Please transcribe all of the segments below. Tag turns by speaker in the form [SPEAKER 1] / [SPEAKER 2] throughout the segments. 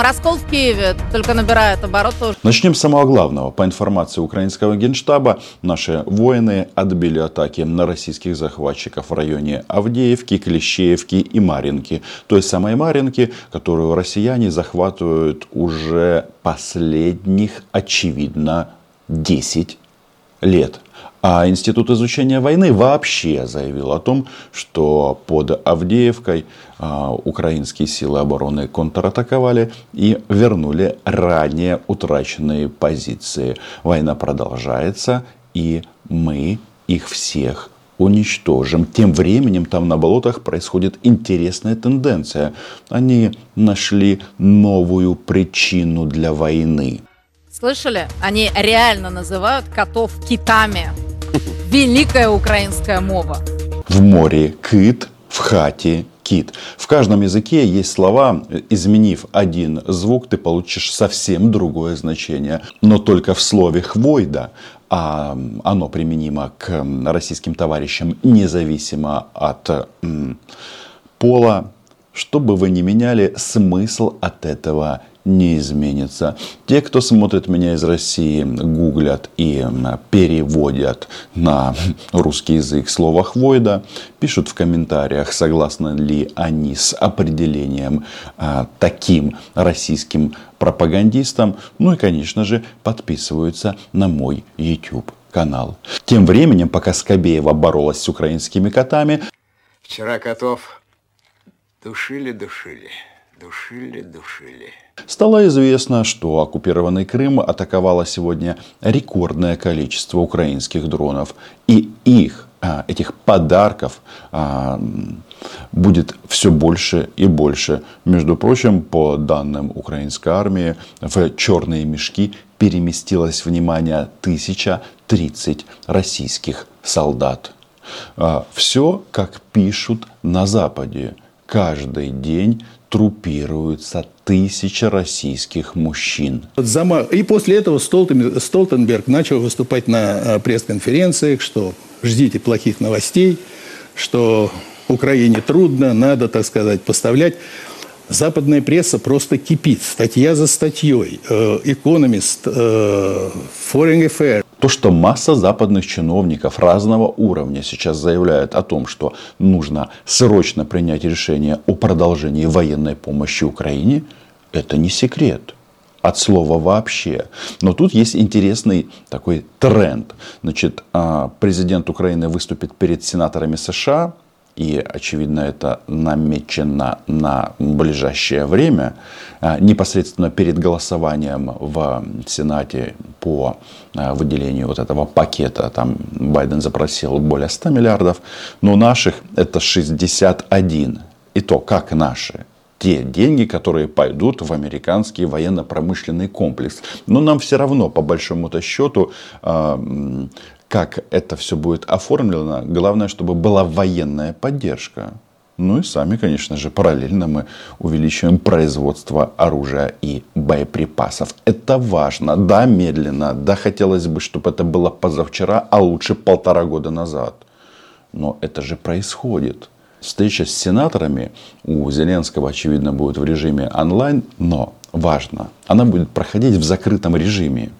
[SPEAKER 1] раскол в Киеве только набирает обороты.
[SPEAKER 2] Начнем с самого главного. По информации украинского генштаба, наши воины отбили атаки на российских захватчиков в районе Авдеевки, Клещеевки и Маринки. Той самой Маринки, которую россияне захватывают уже последних, очевидно, 10 лет. А Институт изучения войны вообще заявил о том, что под Авдеевкой а, украинские силы обороны контратаковали и вернули ранее утраченные позиции. Война продолжается, и мы их всех уничтожим. Тем временем там на болотах происходит интересная тенденция. Они нашли новую причину для войны.
[SPEAKER 1] Слышали? Они реально называют котов китами. Великая украинская мова.
[SPEAKER 2] В море кит, в хате кит. В каждом языке есть слова, изменив один звук, ты получишь совсем другое значение. Но только в слове хвойда, а оно применимо к российским товарищам независимо от пола, что бы вы ни меняли, смысл от этого не изменится. Те, кто смотрит меня из России, гуглят и переводят на русский язык слово «хвойда», пишут в комментариях, согласны ли они с определением а, таким российским пропагандистам. Ну и, конечно же, подписываются на мой YouTube канал. Тем временем, пока Скобеева боролась с украинскими котами,
[SPEAKER 3] Вчера котов душили-душили, душили-душили.
[SPEAKER 2] Стало известно, что оккупированный Крым атаковало сегодня рекордное количество украинских дронов. И их, а, этих подарков, а, будет все больше и больше. Между прочим, по данным украинской армии, в черные мешки переместилось внимание 1030 российских солдат. А, все, как пишут на Западе. Каждый день трупируются тысячи российских мужчин.
[SPEAKER 4] И после этого Столтенберг начал выступать на э, пресс-конференциях, что ждите плохих новостей, что Украине трудно, надо, так сказать, поставлять. Западная пресса просто кипит, статья за статьей. Экономист, э, Foreign Affairs.
[SPEAKER 2] То, что масса западных чиновников разного уровня сейчас заявляют о том, что нужно срочно принять решение о продолжении военной помощи Украине, это не секрет от слова вообще. Но тут есть интересный такой тренд. Значит, а, президент Украины выступит перед сенаторами США и, очевидно, это намечено на ближайшее время, а, непосредственно перед голосованием в Сенате по а, выделению вот этого пакета, там Байден запросил более 100 миллиардов, но наших это 61. И то, как наши, те деньги, которые пойдут в американский военно-промышленный комплекс. Но нам все равно, по большому-то счету, а, как это все будет оформлено, главное, чтобы была военная поддержка. Ну и сами, конечно же, параллельно мы увеличиваем производство оружия и боеприпасов. Это важно. Да, медленно. Да, хотелось бы, чтобы это было позавчера, а лучше полтора года назад. Но это же происходит. Встреча с сенаторами у Зеленского, очевидно, будет в режиме онлайн, но важно. Она будет проходить в закрытом режиме.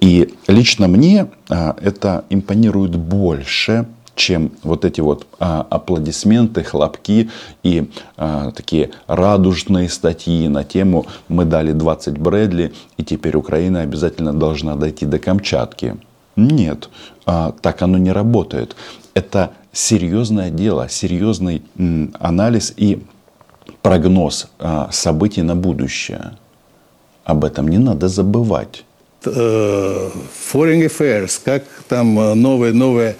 [SPEAKER 2] И лично мне а, это импонирует больше, чем вот эти вот а, аплодисменты, хлопки и а, такие радужные статьи на тему «Мы дали 20 Брэдли, и теперь Украина обязательно должна дойти до Камчатки». Нет, а, так оно не работает. Это серьезное дело, серьезный м, анализ и прогноз а, событий на будущее. Об этом не надо забывать.
[SPEAKER 4] Э, Foreign Affairs, как там э, новая, новая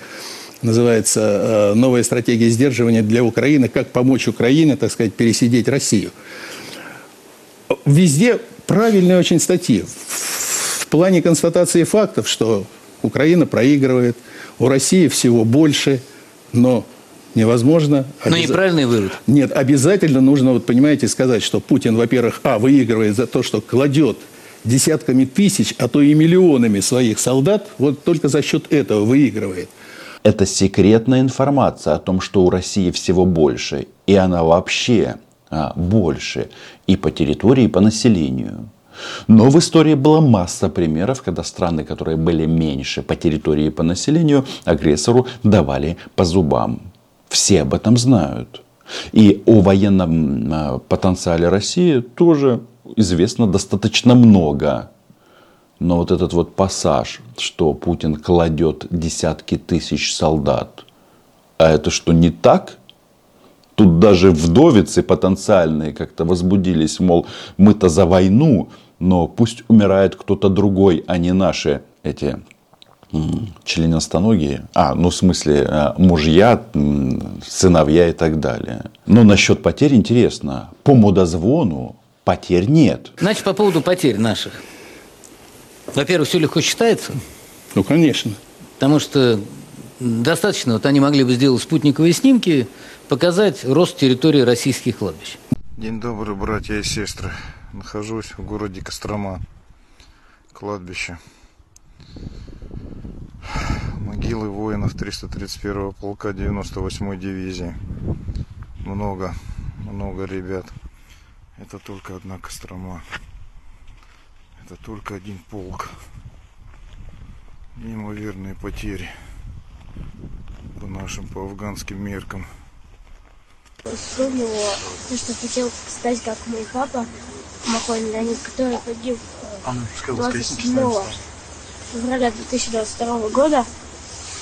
[SPEAKER 4] называется э, новая стратегия сдерживания для Украины, как помочь Украине, так сказать, пересидеть Россию. Везде правильные очень статьи. В плане констатации фактов, что Украина проигрывает, у России всего больше, но невозможно.
[SPEAKER 5] Но обяз... неправильный вывод.
[SPEAKER 4] Нет, обязательно нужно, вот понимаете, сказать, что Путин, во-первых, а, выигрывает за то, что кладет десятками тысяч, а то и миллионами своих солдат, вот только за счет этого выигрывает.
[SPEAKER 2] Это секретная информация о том, что у России всего больше, и она вообще а, больше и по территории, и по населению. Но в истории была масса примеров, когда страны, которые были меньше по территории и по населению, агрессору давали по зубам. Все об этом знают. И о военном а, потенциале России тоже известно достаточно много. Но вот этот вот пассаж, что Путин кладет десятки тысяч солдат, а это что не так? Тут даже вдовицы потенциальные как-то возбудились, мол, мы-то за войну, но пусть умирает кто-то другой, а не наши эти членистоногие, а, ну в смысле э, мужья, сыновья и так далее. Но насчет потерь интересно. По мудозвону потерь нет.
[SPEAKER 5] Значит, по поводу потерь наших. Во-первых, все легко считается.
[SPEAKER 4] Ну, конечно.
[SPEAKER 5] Потому что достаточно, вот они могли бы сделать спутниковые снимки, показать рост территории российских кладбищ.
[SPEAKER 6] День добрый, братья и сестры. Нахожусь в городе Кострома, кладбище. Могилы воинов 331 полка 98 дивизии. Много, много ребят. Это только одна Кострома. Это только один полк. Неимоверные потери по нашим, по афганским меркам.
[SPEAKER 7] Вспомнила, что хотел стать как мой папа, Махой Леонид, который погиб 27 февраля 2022 года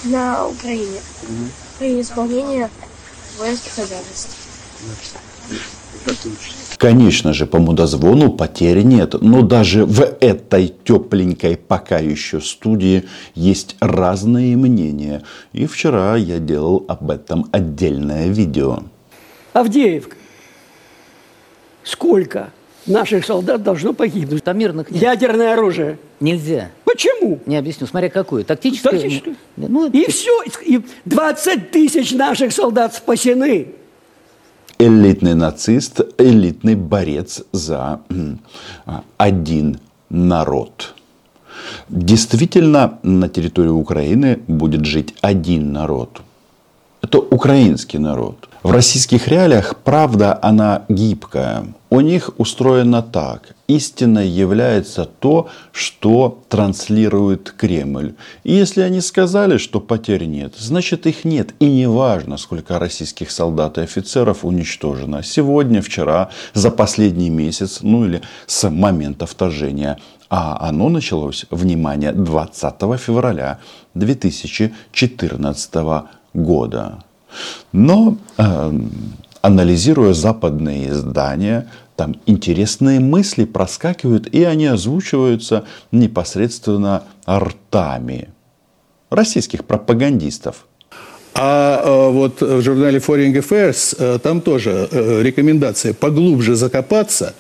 [SPEAKER 7] на Украине при исполнении воинских обязанностей.
[SPEAKER 2] Конечно же, по мудозвону потери нет, но даже в этой тепленькой пока еще студии есть разные мнения. И вчера я делал об этом отдельное видео.
[SPEAKER 8] Авдеевка. Сколько наших солдат должно погибнуть?
[SPEAKER 5] Там мирных нет.
[SPEAKER 8] Ядерное оружие.
[SPEAKER 5] Нельзя.
[SPEAKER 8] Почему?
[SPEAKER 5] Не объясню. Смотря какое. Тактическое.
[SPEAKER 8] Тактическое.
[SPEAKER 5] Ну,
[SPEAKER 8] И все. И 20 тысяч наших солдат спасены.
[SPEAKER 2] Элитный нацист, элитный борец за а, один народ. Действительно, на территории Украины будет жить один народ. Это украинский народ. В российских реалиях правда, она гибкая. У них устроено так. Истиной является то, что транслирует Кремль. И если они сказали, что потерь нет, значит их нет. И не важно, сколько российских солдат и офицеров уничтожено. Сегодня, вчера, за последний месяц, ну или с момента вторжения. А оно началось, внимание, 20 февраля 2014 года. Но э, анализируя западные издания, там интересные мысли проскакивают, и они озвучиваются непосредственно ртами российских пропагандистов.
[SPEAKER 4] А э, вот в журнале Foreign Affairs э, там тоже э, рекомендация поглубже закопаться,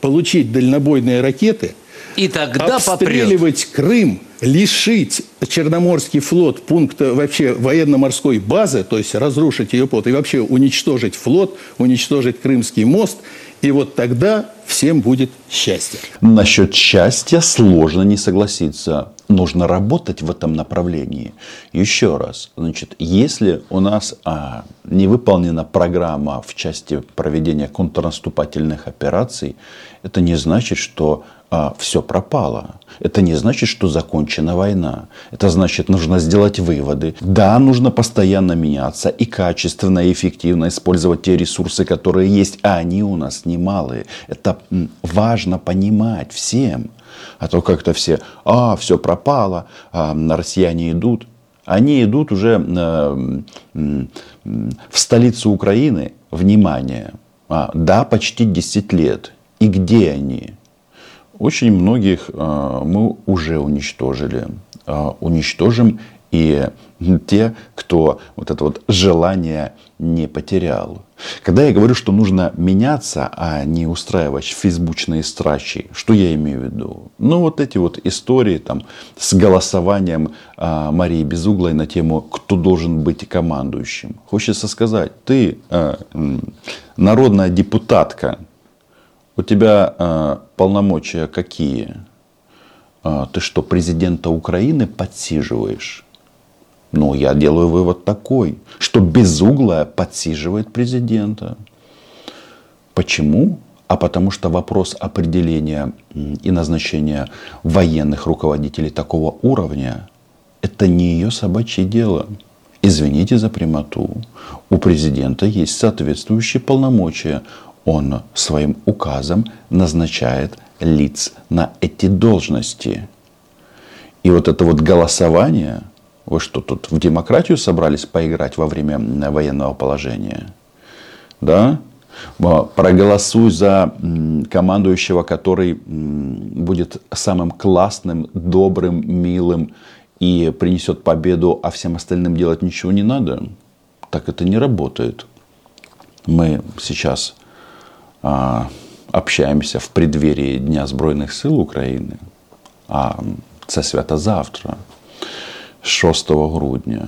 [SPEAKER 4] получить дальнобойные ракеты,
[SPEAKER 5] И тогда попрет.
[SPEAKER 4] обстреливать Крым, лишить Черноморский флот пункта вообще военно-морской базы, то есть разрушить ее флот и вообще уничтожить флот, уничтожить Крымский мост, и вот тогда всем будет счастье.
[SPEAKER 2] Насчет счастья сложно не согласиться. Нужно работать в этом направлении. Еще раз, значит, если у нас а, не выполнена программа в части проведения контрнаступательных операций, это не значит, что а, все пропало. Это не значит, что закончена война. Это значит, нужно сделать выводы. Да, нужно постоянно меняться и качественно, и эффективно использовать те ресурсы, которые есть, а они у нас немалые. Это важно понимать всем. А то как-то все, а, все пропало, а, россияне идут. Они идут уже э, м, в столицу Украины, внимание, а, да, почти 10 лет. И где они? Очень многих э, мы уже уничтожили. Э, уничтожим и те, кто вот это вот желание не потерял. Когда я говорю, что нужно меняться, а не устраивать фейсбучные страчи, что я имею в виду? Ну, вот эти вот истории там с голосованием а, Марии Безуглой на тему, кто должен быть командующим. Хочется сказать, ты а, народная депутатка, у тебя а, полномочия какие? А, ты что, президента Украины подсиживаешь? Ну, я делаю вывод такой, что безуглая подсиживает президента. Почему? А потому что вопрос определения и назначения военных руководителей такого уровня – это не ее собачье дело. Извините за прямоту. У президента есть соответствующие полномочия. Он своим указом назначает лиц на эти должности. И вот это вот голосование, вы что, тут в демократию собрались поиграть во время военного положения? Да? Проголосуй за командующего, который будет самым классным, добрым, милым и принесет победу, а всем остальным делать ничего не надо. Так это не работает. Мы сейчас общаемся в преддверии Дня Збройних сил України, а це свято завтра, 6 грудня.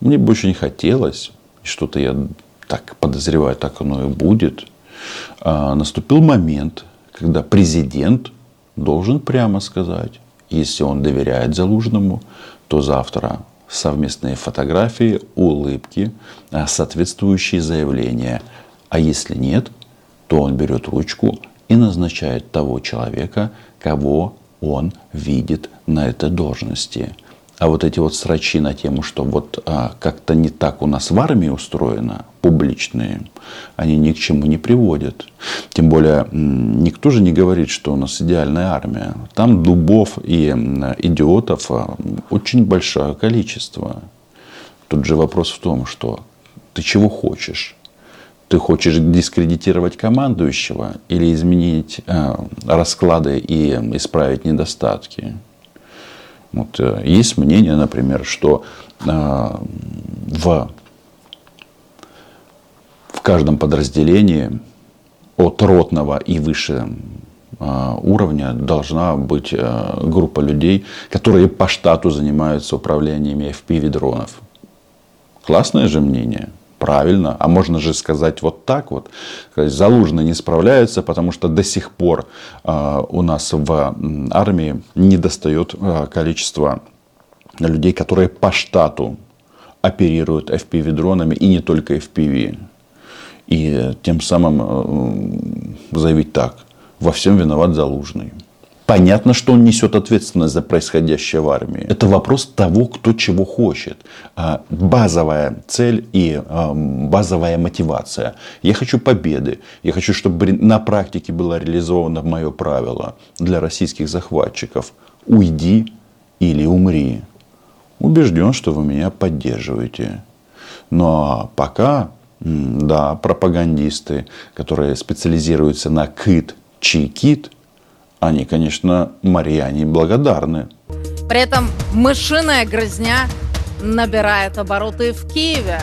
[SPEAKER 2] Мне бы очень хотелось, что-то я так подозреваю, так оно и будет, а, наступил момент, когда президент должен прямо сказать, если он доверяет Залужному, то завтра совместные фотографии, улыбки, а, соответствующие заявления. А если нет, то он берет ручку и назначает того человека, кого он видит на этой должности. А вот эти вот срачи на тему, что вот а, как-то не так у нас в армии устроено, публичные, они ни к чему не приводят. Тем более, никто же не говорит, что у нас идеальная армия. Там дубов и идиотов а, очень большое количество. Тут же вопрос в том, что ты чего хочешь? Ты хочешь дискредитировать командующего или изменить э, расклады и исправить недостатки? Вот, э, есть мнение, например, что э, в, в каждом подразделении от ротного и выше э, уровня должна быть э, группа людей, которые по штату занимаются управлением FPV-дронов. Классное же мнение. Правильно. А можно же сказать вот так вот. Залужные не справляются, потому что до сих пор э, у нас в армии не достает э, людей, которые по штату оперируют FPV-дронами и не только FPV. И тем самым э, заявить так. Во всем виноват Залужный. Понятно, что он несет ответственность за происходящее в армии. Это вопрос того, кто чего хочет. А, базовая цель и базовая мотивация. Я хочу победы. Я хочу, чтобы на практике было реализовано мое правило для российских захватчиков. Уйди или умри. Убежден, что вы меня поддерживаете. Но пока, да, пропагандисты, которые специализируются на кит, чи-кит – они, конечно, Марьяне благодарны.
[SPEAKER 1] При этом мышиная грызня набирает обороты в Киеве.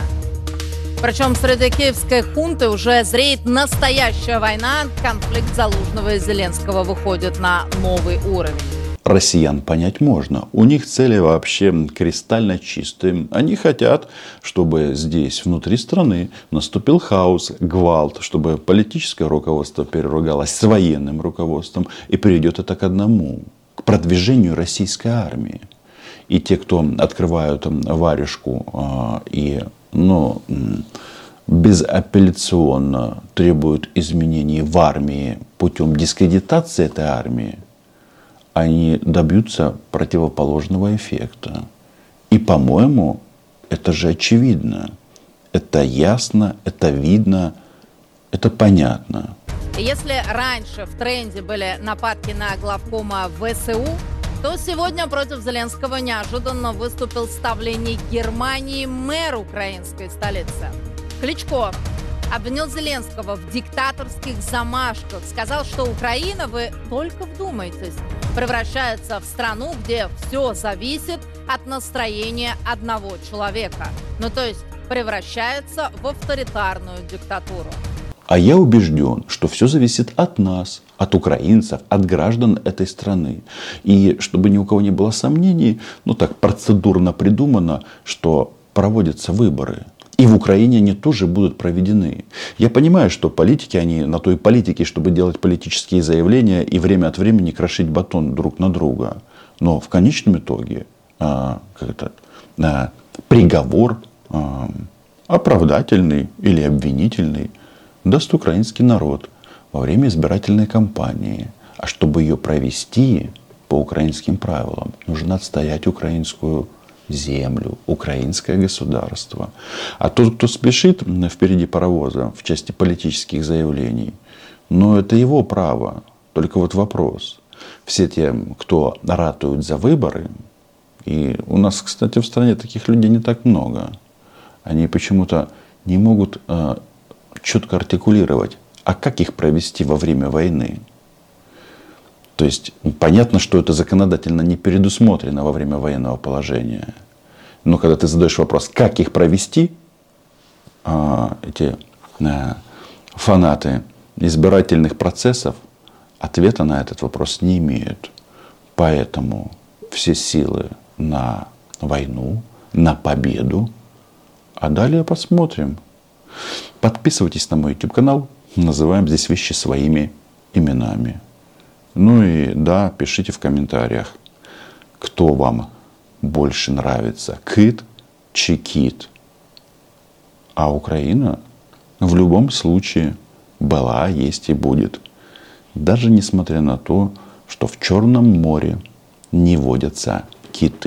[SPEAKER 1] Причем среди киевской хунты уже зреет настоящая война. Конфликт Залужного и Зеленского выходит на новый уровень
[SPEAKER 2] россиян понять можно. У них цели вообще кристально чистые. Они хотят, чтобы здесь, внутри страны, наступил хаос, гвалт, чтобы политическое руководство переругалось с военным руководством. И приведет это к одному, к продвижению российской армии. И те, кто открывают варежку а, и ну, безапелляционно требуют изменений в армии путем дискредитации этой армии, они добьются противоположного эффекта. И, по-моему, это же очевидно. Это ясно, это видно, это понятно.
[SPEAKER 1] Если раньше в тренде были нападки на главкома ВСУ, то сегодня против Зеленского неожиданно выступил ставленник Германии мэр украинской столицы. Кличко обвинил Зеленского в диктаторских замашках. Сказал, что Украина, вы только вдумайтесь, превращается в страну, где все зависит от настроения одного человека. Ну то есть превращается в авторитарную диктатуру.
[SPEAKER 2] А я убежден, что все зависит от нас, от украинцев, от граждан этой страны. И чтобы ни у кого не было сомнений, ну так процедурно придумано, что проводятся выборы – и в Украине они тоже будут проведены. Я понимаю, что политики, они на той политике, чтобы делать политические заявления и время от времени крошить батон друг на друга. Но в конечном итоге а, как это, а, приговор а, оправдательный или обвинительный даст украинский народ. во время избирательной кампании. А чтобы ее провести по украинским правилам, нужно отстоять украинскую землю, украинское государство. А тот, кто спешит впереди паровоза в части политических заявлений, ну это его право. Только вот вопрос. Все те, кто ратуют за выборы, и у нас, кстати, в стране таких людей не так много, они почему-то не могут э, четко артикулировать, а как их провести во время войны. То есть понятно, что это законодательно не предусмотрено во время военного положения. Но когда ты задаешь вопрос, как их провести, а, эти а, фанаты избирательных процессов ответа на этот вопрос не имеют. Поэтому все силы на войну, на победу. А далее посмотрим. Подписывайтесь на мой YouTube канал. Называем здесь вещи своими именами. Ну и да, пишите в комментариях, кто вам больше нравится, Кит Чекит. А Украина в любом случае была, есть и будет. Даже несмотря на то, что в Черном море не водятся киты.